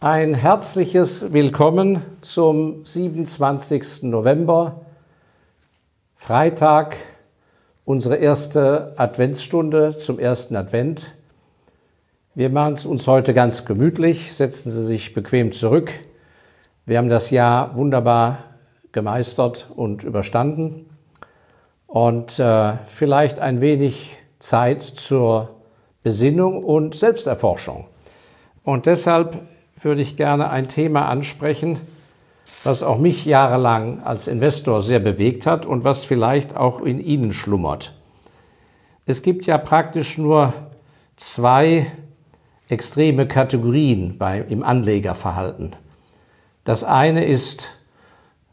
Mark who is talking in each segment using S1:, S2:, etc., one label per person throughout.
S1: Ein herzliches Willkommen zum 27. November, Freitag, unsere erste Adventsstunde zum ersten Advent. Wir machen es uns heute ganz gemütlich, setzen Sie sich bequem zurück. Wir haben das Jahr wunderbar gemeistert und überstanden und äh, vielleicht ein wenig Zeit zur Besinnung und Selbsterforschung. Und deshalb würde ich gerne ein Thema ansprechen, was auch mich jahrelang als Investor sehr bewegt hat und was vielleicht auch in Ihnen schlummert. Es gibt ja praktisch nur zwei extreme Kategorien bei, im Anlegerverhalten. Das eine ist,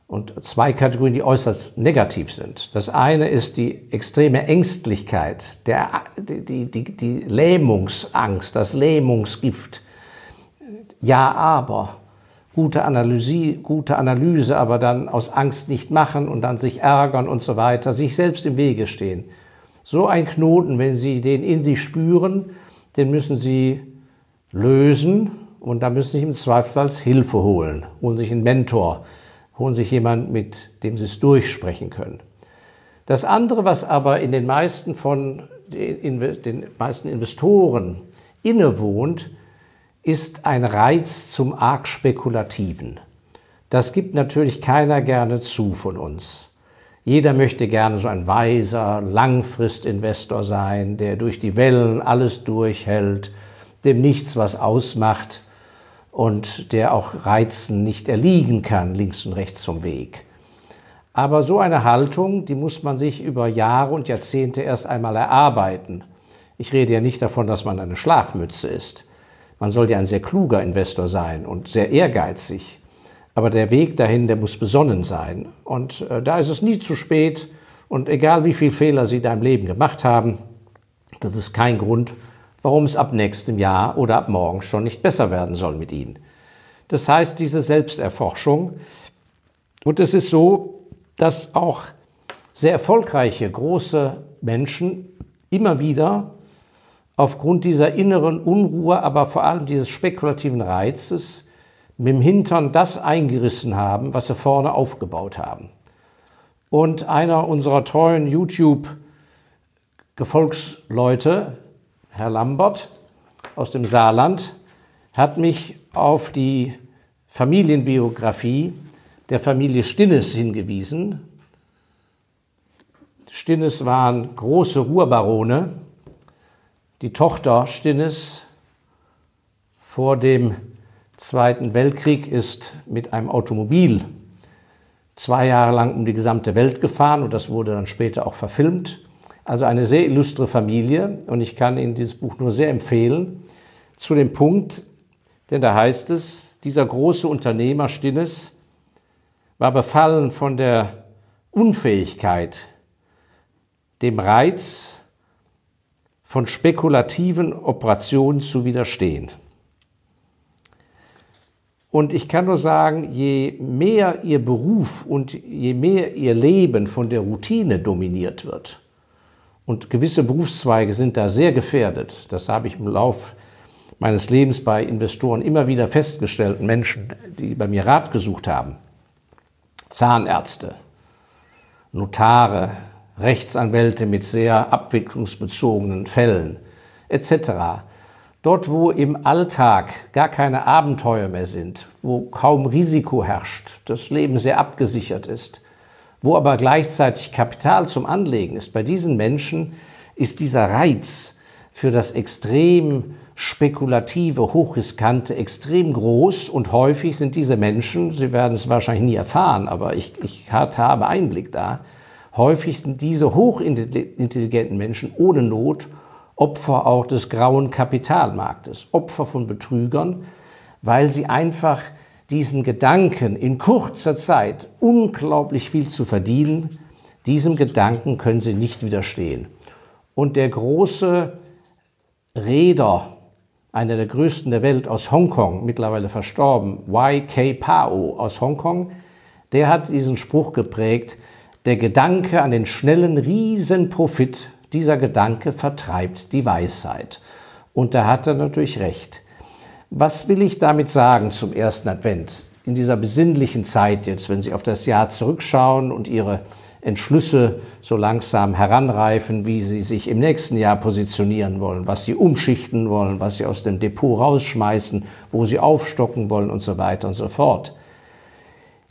S1: und zwei Kategorien, die äußerst negativ sind. Das eine ist die extreme Ängstlichkeit, der, die, die, die Lähmungsangst, das Lähmungsgift, ja, aber, gute Analyse, gute Analyse, aber dann aus Angst nicht machen und dann sich ärgern und so weiter, sich selbst im Wege stehen. So ein Knoten, wenn Sie den in sich spüren, den müssen Sie lösen und da müssen Sie im Zweifelsfall Hilfe holen, holen sich einen Mentor, holen sich jemanden, mit dem Sie es durchsprechen können. Das andere, was aber in den meisten von den, den meisten Investoren innewohnt, ist ein Reiz zum arg Spekulativen. Das gibt natürlich keiner gerne zu von uns. Jeder möchte gerne so ein weiser Langfristinvestor sein, der durch die Wellen alles durchhält, dem nichts was ausmacht und der auch Reizen nicht erliegen kann, links und rechts vom Weg. Aber so eine Haltung, die muss man sich über Jahre und Jahrzehnte erst einmal erarbeiten. Ich rede ja nicht davon, dass man eine Schlafmütze ist. Man sollte ja ein sehr kluger Investor sein und sehr ehrgeizig. Aber der Weg dahin, der muss besonnen sein. Und äh, da ist es nie zu spät. Und egal wie viele Fehler Sie in deinem Leben gemacht haben, das ist kein Grund, warum es ab nächstem Jahr oder ab morgen schon nicht besser werden soll mit Ihnen. Das heißt, diese Selbsterforschung. Und es ist so, dass auch sehr erfolgreiche große Menschen immer wieder aufgrund dieser inneren Unruhe, aber vor allem dieses spekulativen Reizes mit dem Hintern das eingerissen haben, was sie vorne aufgebaut haben. Und einer unserer treuen YouTube-Gefolgsleute, Herr Lambert aus dem Saarland, hat mich auf die Familienbiografie der Familie Stinnes hingewiesen. Stinnes waren große Ruhrbarone, die Tochter Stinnes vor dem Zweiten Weltkrieg ist mit einem Automobil zwei Jahre lang um die gesamte Welt gefahren und das wurde dann später auch verfilmt. Also eine sehr illustre Familie und ich kann Ihnen dieses Buch nur sehr empfehlen. Zu dem Punkt, denn da heißt es, dieser große Unternehmer Stinnes war befallen von der Unfähigkeit, dem Reiz von spekulativen Operationen zu widerstehen. Und ich kann nur sagen, je mehr Ihr Beruf und je mehr Ihr Leben von der Routine dominiert wird, und gewisse Berufszweige sind da sehr gefährdet, das habe ich im Lauf meines Lebens bei Investoren immer wieder festgestellt, Menschen, die bei mir Rat gesucht haben, Zahnärzte, Notare, Rechtsanwälte mit sehr abwicklungsbezogenen Fällen etc. Dort, wo im Alltag gar keine Abenteuer mehr sind, wo kaum Risiko herrscht, das Leben sehr abgesichert ist, wo aber gleichzeitig Kapital zum Anlegen ist, bei diesen Menschen ist dieser Reiz für das extrem spekulative, hochriskante extrem groß und häufig sind diese Menschen, Sie werden es wahrscheinlich nie erfahren, aber ich, ich habe Einblick da, Häufig sind diese hochintelligenten Menschen ohne Not Opfer auch des grauen Kapitalmarktes, Opfer von Betrügern, weil sie einfach diesen Gedanken in kurzer Zeit unglaublich viel zu verdienen, diesem Gedanken können sie nicht widerstehen. Und der große Reeder, einer der größten der Welt aus Hongkong, mittlerweile verstorben, Y.K. Pao aus Hongkong, der hat diesen Spruch geprägt, der Gedanke an den schnellen Riesenprofit, dieser Gedanke vertreibt die Weisheit. Und da hat er natürlich recht. Was will ich damit sagen zum ersten Advent? In dieser besinnlichen Zeit jetzt, wenn Sie auf das Jahr zurückschauen und Ihre Entschlüsse so langsam heranreifen, wie Sie sich im nächsten Jahr positionieren wollen, was Sie umschichten wollen, was Sie aus dem Depot rausschmeißen, wo Sie aufstocken wollen und so weiter und so fort.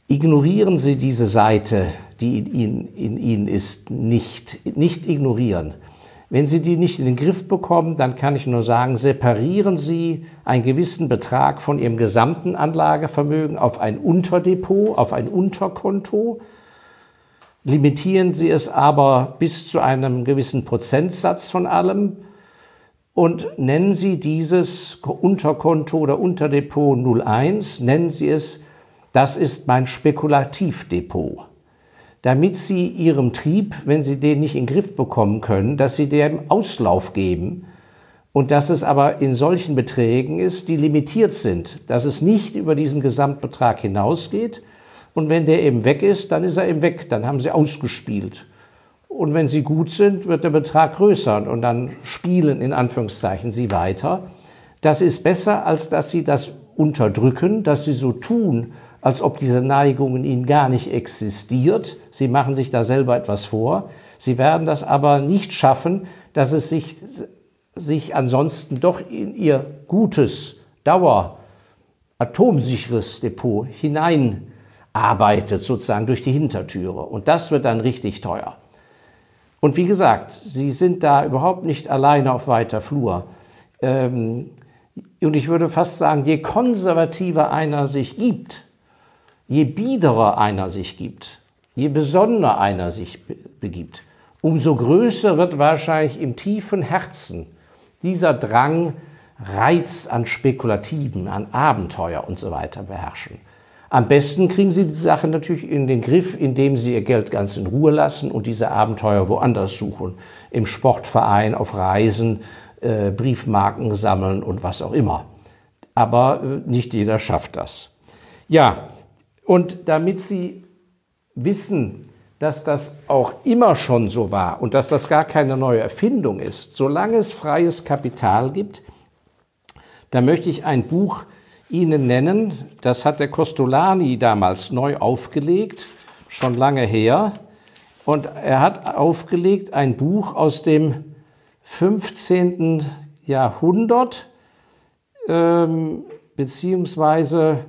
S1: Ignorieren Sie diese Seite, die in Ihnen, in Ihnen ist, nicht. Nicht ignorieren. Wenn Sie die nicht in den Griff bekommen, dann kann ich nur sagen, separieren Sie einen gewissen Betrag von Ihrem gesamten Anlagevermögen auf ein Unterdepot, auf ein Unterkonto limitieren Sie es aber bis zu einem gewissen Prozentsatz von allem und nennen Sie dieses Unterkonto oder Unterdepot 01, nennen Sie es, das ist mein Spekulativdepot. Damit Sie Ihrem Trieb, wenn Sie den nicht in den Griff bekommen können, dass Sie dem Auslauf geben und dass es aber in solchen Beträgen ist, die limitiert sind, dass es nicht über diesen Gesamtbetrag hinausgeht, und wenn der eben weg ist, dann ist er eben weg. Dann haben sie ausgespielt. Und wenn sie gut sind, wird der Betrag größer und dann spielen in Anführungszeichen sie weiter. Das ist besser, als dass sie das unterdrücken, dass sie so tun, als ob diese Neigung in ihnen gar nicht existiert. Sie machen sich da selber etwas vor. Sie werden das aber nicht schaffen, dass es sich, sich ansonsten doch in ihr gutes, dauer, atomsicheres Depot hinein arbeitet sozusagen durch die Hintertüre. Und das wird dann richtig teuer. Und wie gesagt, Sie sind da überhaupt nicht alleine auf weiter Flur. Ähm, und ich würde fast sagen, je konservativer einer sich gibt, je biederer einer sich gibt, je besonnener einer sich begibt, umso größer wird wahrscheinlich im tiefen Herzen dieser Drang, Reiz an Spekulativen, an Abenteuer und so weiter beherrschen. Am besten kriegen Sie die Sache natürlich in den Griff, indem Sie Ihr Geld ganz in Ruhe lassen und diese Abenteuer woanders suchen. Im Sportverein, auf Reisen, äh, Briefmarken sammeln und was auch immer. Aber äh, nicht jeder schafft das. Ja, und damit Sie wissen, dass das auch immer schon so war und dass das gar keine neue Erfindung ist, solange es freies Kapital gibt, da möchte ich ein Buch Ihnen nennen. Das hat der Costolani damals neu aufgelegt, schon lange her. Und er hat aufgelegt ein Buch aus dem 15. Jahrhundert, ähm, beziehungsweise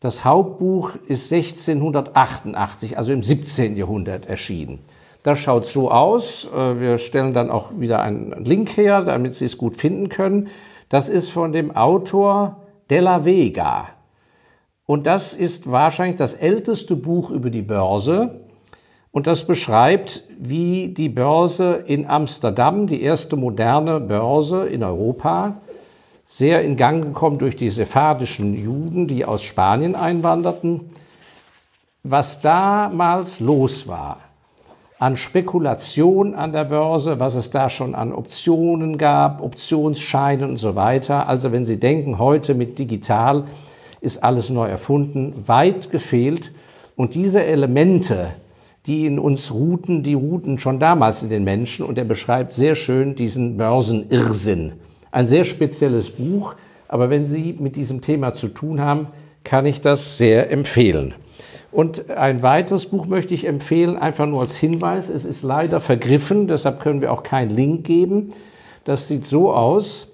S1: das Hauptbuch ist 1688, also im 17. Jahrhundert erschienen. Das schaut so aus. Äh, wir stellen dann auch wieder einen Link her, damit Sie es gut finden können. Das ist von dem Autor de la Vega. Und das ist wahrscheinlich das älteste Buch über die Börse. Und das beschreibt, wie die Börse in Amsterdam, die erste moderne Börse in Europa, sehr in Gang gekommen durch die sephardischen Juden, die aus Spanien einwanderten, was damals los war an Spekulation an der Börse, was es da schon an Optionen gab, Optionsscheine und so weiter. Also wenn Sie denken, heute mit digital ist alles neu erfunden, weit gefehlt. Und diese Elemente, die in uns ruhten, die ruhten schon damals in den Menschen. Und er beschreibt sehr schön diesen Börsenirrsinn. Ein sehr spezielles Buch, aber wenn Sie mit diesem Thema zu tun haben, kann ich das sehr empfehlen. Und ein weiteres Buch möchte ich empfehlen, einfach nur als Hinweis. Es ist leider vergriffen, deshalb können wir auch keinen Link geben. Das sieht so aus.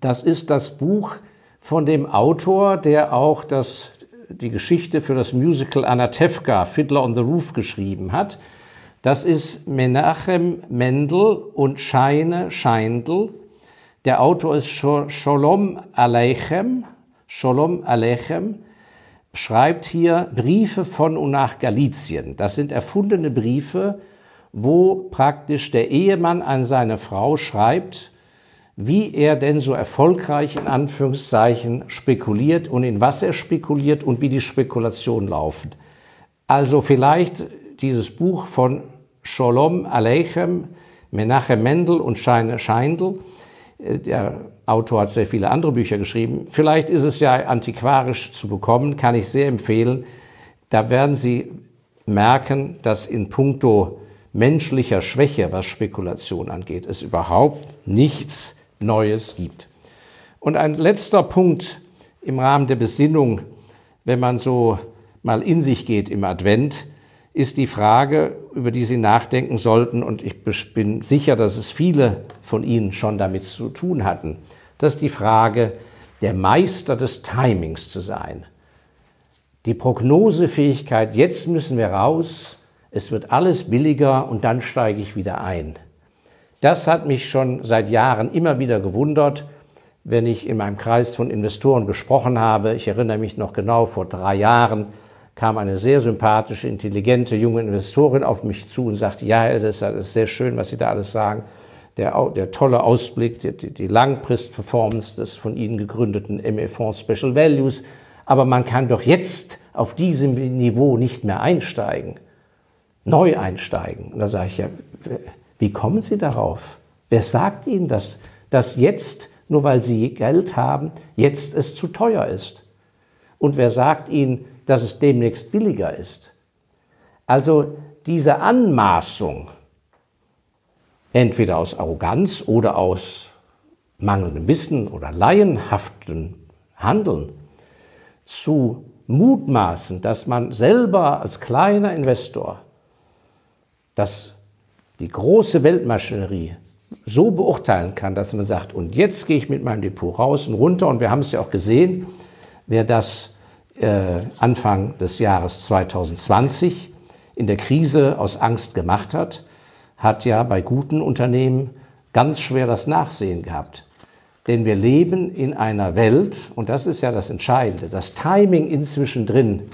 S1: Das ist das Buch von dem Autor, der auch das, die Geschichte für das Musical Anatevka, Fiddler on the Roof, geschrieben hat. Das ist Menachem Mendel und Scheine Scheindl. Der Autor ist Sholom Aleichem. Sholom Aleichem schreibt hier Briefe von und nach Galizien. Das sind erfundene Briefe, wo praktisch der Ehemann an seine Frau schreibt, wie er denn so erfolgreich in Anführungszeichen spekuliert und in was er spekuliert und wie die Spekulationen laufen. Also vielleicht dieses Buch von Sholom Aleichem, Menachem Mendel und Scheine Scheindl, der Autor hat sehr viele andere Bücher geschrieben. Vielleicht ist es ja antiquarisch zu bekommen, kann ich sehr empfehlen. Da werden Sie merken, dass in puncto menschlicher Schwäche, was Spekulation angeht, es überhaupt nichts Neues gibt. Und ein letzter Punkt im Rahmen der Besinnung, wenn man so mal in sich geht im Advent, ist die Frage, über die Sie nachdenken sollten, und ich bin sicher, dass es viele von Ihnen schon damit zu tun hatten, das ist die Frage, der Meister des Timings zu sein. Die Prognosefähigkeit, jetzt müssen wir raus, es wird alles billiger und dann steige ich wieder ein. Das hat mich schon seit Jahren immer wieder gewundert, wenn ich in meinem Kreis von Investoren gesprochen habe. Ich erinnere mich noch genau, vor drei Jahren kam eine sehr sympathische, intelligente junge Investorin auf mich zu und sagte, ja, Herr Elsässer, das ist sehr schön, was Sie da alles sagen. Der, der tolle Ausblick, die, die Langfrist-Performance des von Ihnen gegründeten ME-Fonds Special Values. Aber man kann doch jetzt auf diesem Niveau nicht mehr einsteigen, neu einsteigen. Und da sage ich, ja, wie kommen Sie darauf? Wer sagt Ihnen das, dass jetzt, nur weil Sie Geld haben, jetzt es zu teuer ist? Und wer sagt Ihnen, dass es demnächst billiger ist. Also diese Anmaßung, entweder aus Arroganz oder aus mangelndem Wissen oder laienhaftem Handeln, zu mutmaßen, dass man selber als kleiner Investor dass die große Weltmaschinerie so beurteilen kann, dass man sagt, und jetzt gehe ich mit meinem Depot raus und runter, und wir haben es ja auch gesehen, wer das Anfang des Jahres 2020 in der Krise aus Angst gemacht hat, hat ja bei guten Unternehmen ganz schwer das Nachsehen gehabt. Denn wir leben in einer Welt, und das ist ja das Entscheidende, das Timing inzwischen drin,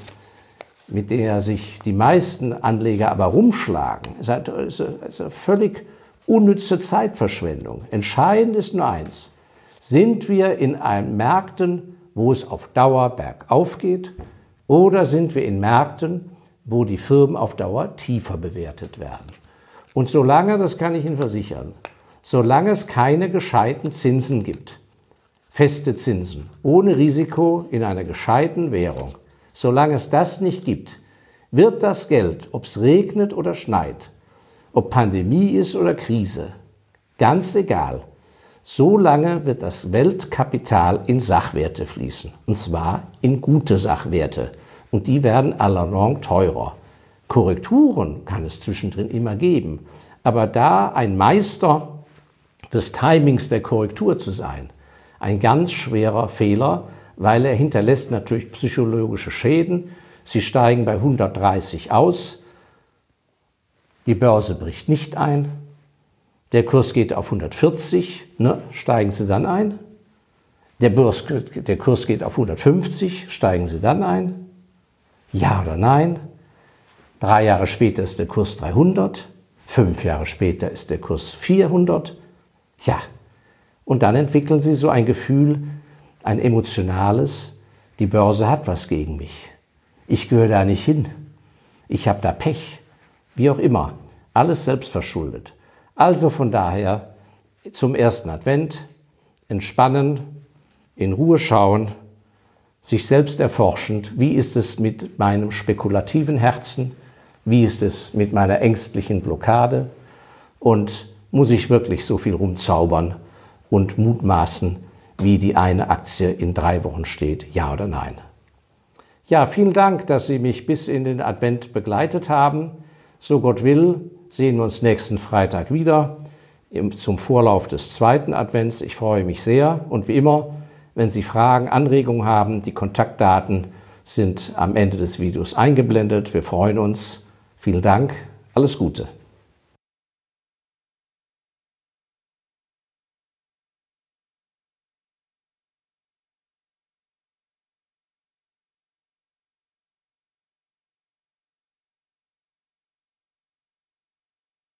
S1: mit der sich die meisten Anleger aber rumschlagen, ist eine völlig unnütze Zeitverschwendung. Entscheidend ist nur eins. Sind wir in einem Märkten, wo es auf Dauer bergauf geht, oder sind wir in Märkten, wo die Firmen auf Dauer tiefer bewertet werden. Und solange, das kann ich Ihnen versichern, solange es keine gescheiten Zinsen gibt, feste Zinsen, ohne Risiko in einer gescheiten Währung, solange es das nicht gibt, wird das Geld, ob es regnet oder schneit, ob Pandemie ist oder Krise, ganz egal, so lange wird das Weltkapital in Sachwerte fließen. Und zwar in gute Sachwerte. Und die werden allalong teurer. Korrekturen kann es zwischendrin immer geben. Aber da ein Meister des Timings der Korrektur zu sein, ein ganz schwerer Fehler, weil er hinterlässt natürlich psychologische Schäden. Sie steigen bei 130 aus, die Börse bricht nicht ein, der Kurs geht auf 140, ne, steigen Sie dann ein. Der, Burs, der Kurs geht auf 150, steigen Sie dann ein. Ja oder nein? Drei Jahre später ist der Kurs 300, fünf Jahre später ist der Kurs 400. Ja, und dann entwickeln Sie so ein Gefühl, ein emotionales, die Börse hat was gegen mich. Ich gehöre da nicht hin. Ich habe da Pech. Wie auch immer. Alles selbst verschuldet. Also von daher zum ersten Advent entspannen, in Ruhe schauen, sich selbst erforschend, wie ist es mit meinem spekulativen Herzen, wie ist es mit meiner ängstlichen Blockade und muss ich wirklich so viel rumzaubern und mutmaßen, wie die eine Aktie in drei Wochen steht, ja oder nein. Ja, vielen Dank, dass Sie mich bis in den Advent begleitet haben. So Gott will, sehen wir uns nächsten Freitag wieder zum Vorlauf des zweiten Advents. Ich freue mich sehr und wie immer, wenn Sie Fragen, Anregungen haben, die Kontaktdaten sind am Ende des Videos eingeblendet. Wir freuen uns. Vielen Dank. Alles Gute.